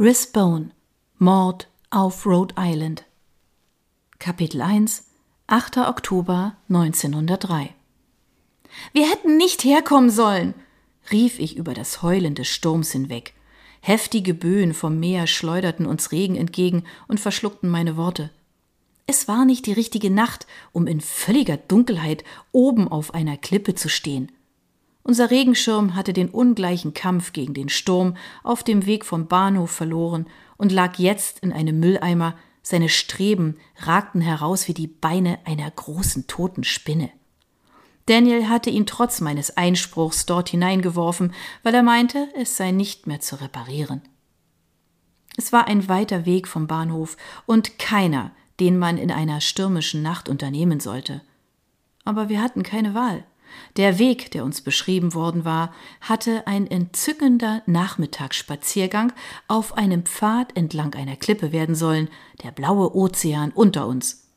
Risbone Mord auf Rhode Island Kapitel 1 8. Oktober 1903 Wir hätten nicht herkommen sollen, rief ich über das Heulen des Sturms hinweg. Heftige Böen vom Meer schleuderten uns Regen entgegen und verschluckten meine Worte. Es war nicht die richtige Nacht, um in völliger Dunkelheit oben auf einer Klippe zu stehen. Unser Regenschirm hatte den ungleichen Kampf gegen den Sturm auf dem Weg vom Bahnhof verloren und lag jetzt in einem Mülleimer, seine Streben ragten heraus wie die Beine einer großen toten Spinne. Daniel hatte ihn trotz meines Einspruchs dort hineingeworfen, weil er meinte, es sei nicht mehr zu reparieren. Es war ein weiter Weg vom Bahnhof und keiner, den man in einer stürmischen Nacht unternehmen sollte. Aber wir hatten keine Wahl. Der Weg, der uns beschrieben worden war, hatte ein entzückender Nachmittagsspaziergang auf einem Pfad entlang einer Klippe werden sollen, der blaue Ozean unter uns.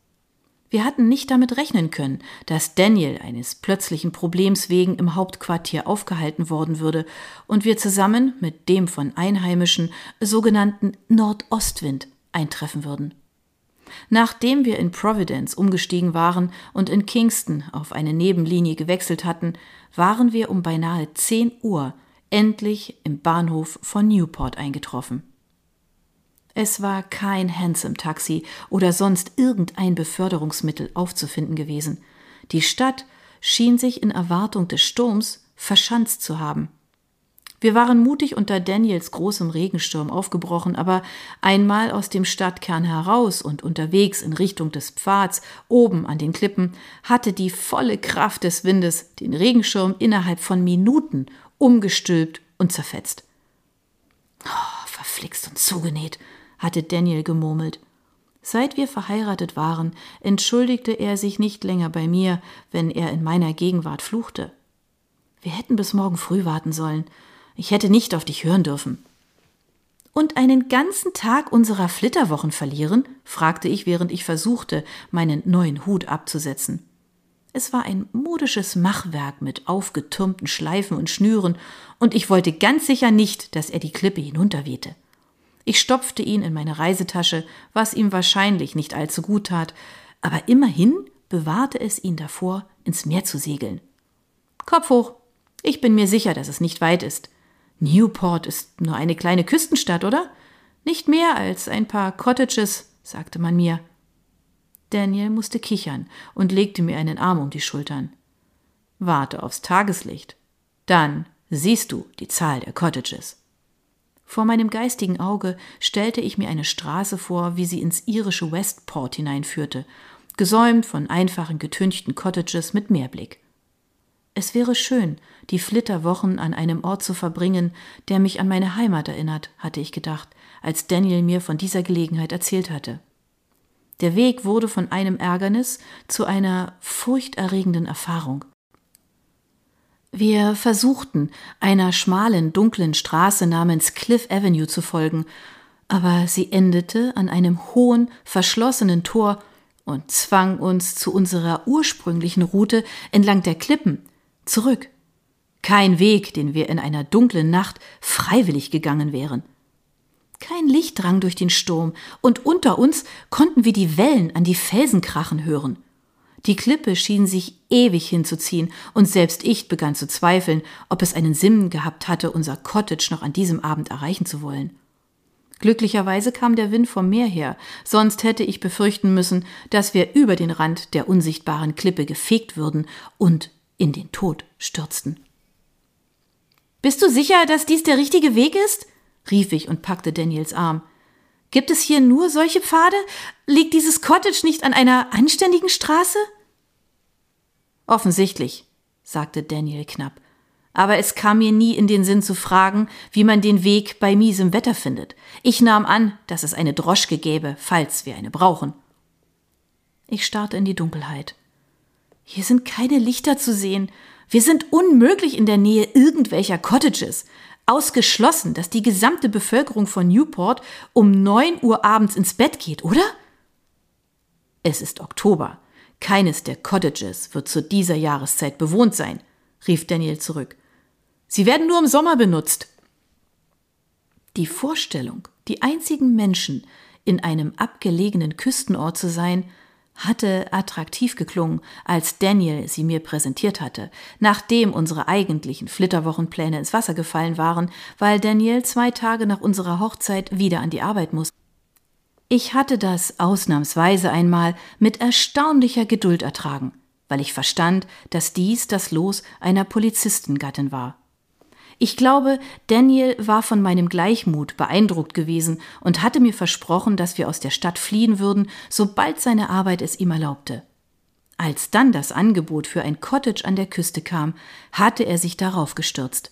Wir hatten nicht damit rechnen können, dass Daniel eines plötzlichen Problems wegen im Hauptquartier aufgehalten worden würde und wir zusammen mit dem von Einheimischen sogenannten Nordostwind eintreffen würden. Nachdem wir in Providence umgestiegen waren und in Kingston auf eine Nebenlinie gewechselt hatten, waren wir um beinahe 10 Uhr endlich im Bahnhof von Newport eingetroffen. Es war kein Hansom-Taxi oder sonst irgendein Beförderungsmittel aufzufinden gewesen. Die Stadt schien sich in Erwartung des Sturms verschanzt zu haben. Wir waren mutig unter Daniels großem Regensturm aufgebrochen, aber einmal aus dem Stadtkern heraus und unterwegs in Richtung des Pfads oben an den Klippen hatte die volle Kraft des Windes den Regenschirm innerhalb von Minuten umgestülpt und zerfetzt. Oh, verflixt und zugenäht, hatte Daniel gemurmelt. Seit wir verheiratet waren, entschuldigte er sich nicht länger bei mir, wenn er in meiner Gegenwart fluchte. Wir hätten bis morgen früh warten sollen. Ich hätte nicht auf dich hören dürfen. Und einen ganzen Tag unserer Flitterwochen verlieren? fragte ich, während ich versuchte, meinen neuen Hut abzusetzen. Es war ein modisches Machwerk mit aufgetürmten Schleifen und Schnüren, und ich wollte ganz sicher nicht, dass er die Klippe hinunterwehte. Ich stopfte ihn in meine Reisetasche, was ihm wahrscheinlich nicht allzu gut tat, aber immerhin bewahrte es ihn davor, ins Meer zu segeln. Kopf hoch. Ich bin mir sicher, dass es nicht weit ist. Newport ist nur eine kleine Küstenstadt, oder? Nicht mehr als ein paar Cottages, sagte man mir. Daniel musste kichern und legte mir einen Arm um die Schultern. Warte aufs Tageslicht. Dann siehst du die Zahl der Cottages. Vor meinem geistigen Auge stellte ich mir eine Straße vor, wie sie ins irische Westport hineinführte, gesäumt von einfachen getünchten Cottages mit Meerblick. Es wäre schön, die Flitterwochen an einem Ort zu verbringen, der mich an meine Heimat erinnert, hatte ich gedacht, als Daniel mir von dieser Gelegenheit erzählt hatte. Der Weg wurde von einem Ärgernis zu einer furchterregenden Erfahrung. Wir versuchten, einer schmalen, dunklen Straße namens Cliff Avenue zu folgen, aber sie endete an einem hohen, verschlossenen Tor und zwang uns zu unserer ursprünglichen Route entlang der Klippen, zurück. Kein Weg, den wir in einer dunklen Nacht freiwillig gegangen wären. Kein Licht drang durch den Sturm, und unter uns konnten wir die Wellen an die Felsen krachen hören. Die Klippe schien sich ewig hinzuziehen, und selbst ich begann zu zweifeln, ob es einen Sinn gehabt hatte, unser Cottage noch an diesem Abend erreichen zu wollen. Glücklicherweise kam der Wind vom Meer her, sonst hätte ich befürchten müssen, dass wir über den Rand der unsichtbaren Klippe gefegt würden und in den Tod stürzten. Bist du sicher, dass dies der richtige Weg ist? rief ich und packte Daniels Arm. Gibt es hier nur solche Pfade? Liegt dieses Cottage nicht an einer anständigen Straße? Offensichtlich, sagte Daniel knapp. Aber es kam mir nie in den Sinn zu fragen, wie man den Weg bei miesem Wetter findet. Ich nahm an, dass es eine Droschke gäbe, falls wir eine brauchen. Ich starrte in die Dunkelheit. Hier sind keine Lichter zu sehen. Wir sind unmöglich in der Nähe irgendwelcher Cottages. Ausgeschlossen, dass die gesamte Bevölkerung von Newport um neun Uhr abends ins Bett geht, oder? Es ist Oktober. Keines der Cottages wird zu dieser Jahreszeit bewohnt sein, rief Daniel zurück. Sie werden nur im Sommer benutzt. Die Vorstellung, die einzigen Menschen in einem abgelegenen Küstenort zu sein, hatte attraktiv geklungen, als Daniel sie mir präsentiert hatte, nachdem unsere eigentlichen Flitterwochenpläne ins Wasser gefallen waren, weil Daniel zwei Tage nach unserer Hochzeit wieder an die Arbeit muss. Ich hatte das ausnahmsweise einmal mit erstaunlicher Geduld ertragen, weil ich verstand, dass dies das Los einer Polizistengattin war. Ich glaube, Daniel war von meinem Gleichmut beeindruckt gewesen und hatte mir versprochen, dass wir aus der Stadt fliehen würden, sobald seine Arbeit es ihm erlaubte. Als dann das Angebot für ein Cottage an der Küste kam, hatte er sich darauf gestürzt.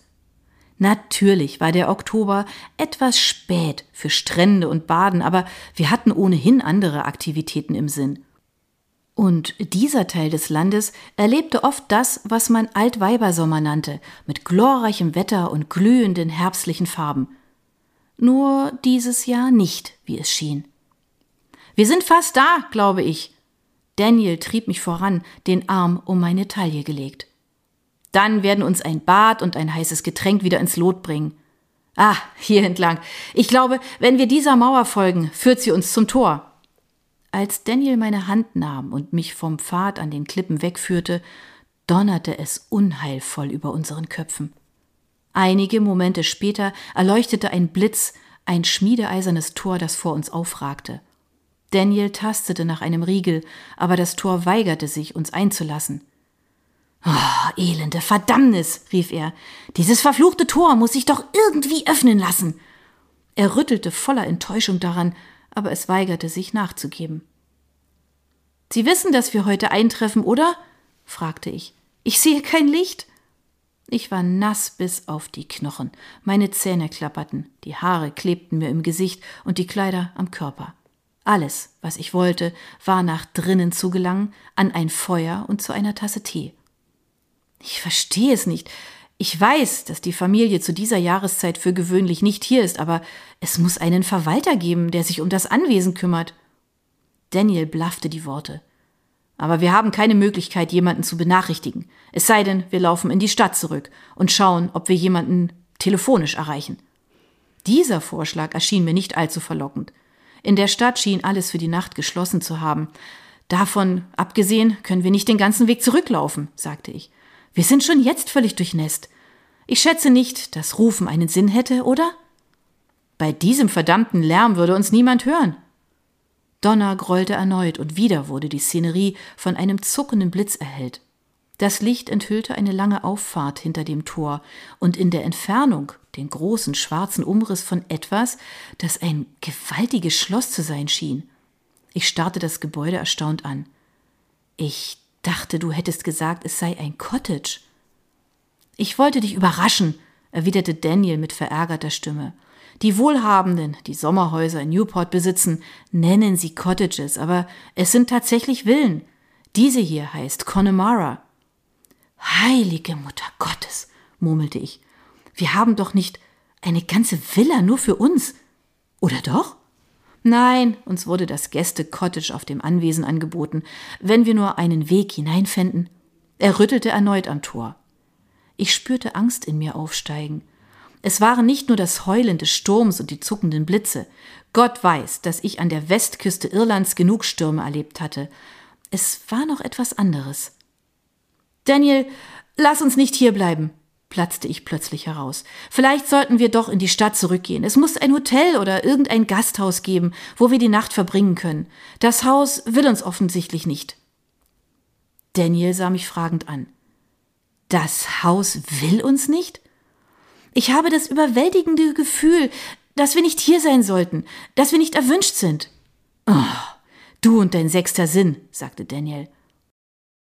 Natürlich war der Oktober etwas spät für Strände und Baden, aber wir hatten ohnehin andere Aktivitäten im Sinn. Und dieser Teil des Landes erlebte oft das, was man Altweibersommer nannte, mit glorreichem Wetter und glühenden herbstlichen Farben. Nur dieses Jahr nicht, wie es schien. Wir sind fast da, glaube ich. Daniel trieb mich voran, den Arm um meine Taille gelegt. Dann werden uns ein Bad und ein heißes Getränk wieder ins Lot bringen. Ah, hier entlang. Ich glaube, wenn wir dieser Mauer folgen, führt sie uns zum Tor. Als Daniel meine Hand nahm und mich vom Pfad an den Klippen wegführte, donnerte es unheilvoll über unseren Köpfen. Einige Momente später erleuchtete ein Blitz ein schmiedeeisernes Tor, das vor uns aufragte. Daniel tastete nach einem Riegel, aber das Tor weigerte sich, uns einzulassen. Oh, elende Verdammnis, rief er. Dieses verfluchte Tor muss sich doch irgendwie öffnen lassen. Er rüttelte voller Enttäuschung daran, aber es weigerte sich nachzugeben. Sie wissen, dass wir heute eintreffen, oder? fragte ich. Ich sehe kein Licht. Ich war nass bis auf die Knochen, meine Zähne klapperten, die Haare klebten mir im Gesicht und die Kleider am Körper. Alles, was ich wollte, war nach drinnen zu gelangen, an ein Feuer und zu einer Tasse Tee. Ich verstehe es nicht. Ich weiß, dass die Familie zu dieser Jahreszeit für gewöhnlich nicht hier ist, aber es muss einen Verwalter geben, der sich um das Anwesen kümmert. Daniel blaffte die Worte. Aber wir haben keine Möglichkeit, jemanden zu benachrichtigen. Es sei denn, wir laufen in die Stadt zurück und schauen, ob wir jemanden telefonisch erreichen. Dieser Vorschlag erschien mir nicht allzu verlockend. In der Stadt schien alles für die Nacht geschlossen zu haben. Davon abgesehen können wir nicht den ganzen Weg zurücklaufen, sagte ich. Wir sind schon jetzt völlig durchnässt. Ich schätze nicht, dass Rufen einen Sinn hätte, oder? Bei diesem verdammten Lärm würde uns niemand hören. Donner grollte erneut und wieder wurde die Szenerie von einem zuckenden Blitz erhellt. Das Licht enthüllte eine lange Auffahrt hinter dem Tor und in der Entfernung den großen schwarzen Umriss von etwas, das ein gewaltiges Schloss zu sein schien. Ich starrte das Gebäude erstaunt an. Ich dachte, du hättest gesagt, es sei ein Cottage. Ich wollte dich überraschen, erwiderte Daniel mit verärgerter Stimme. Die Wohlhabenden, die Sommerhäuser in Newport besitzen, nennen sie Cottages, aber es sind tatsächlich Villen. Diese hier heißt Connemara. Heilige Mutter Gottes, murmelte ich. Wir haben doch nicht eine ganze Villa nur für uns. Oder doch? Nein, uns wurde das Gäste-Cottage auf dem Anwesen angeboten, wenn wir nur einen Weg hineinfänden. Er rüttelte erneut am Tor. Ich spürte Angst in mir aufsteigen. Es waren nicht nur das Heulen des Sturms und die zuckenden Blitze. Gott weiß, dass ich an der Westküste Irlands genug Stürme erlebt hatte. Es war noch etwas anderes. Daniel, lass uns nicht hierbleiben, platzte ich plötzlich heraus. Vielleicht sollten wir doch in die Stadt zurückgehen. Es muss ein Hotel oder irgendein Gasthaus geben, wo wir die Nacht verbringen können. Das Haus will uns offensichtlich nicht. Daniel sah mich fragend an. Das Haus will uns nicht? Ich habe das überwältigende Gefühl, dass wir nicht hier sein sollten, dass wir nicht erwünscht sind. Oh, du und dein sechster Sinn, sagte Daniel.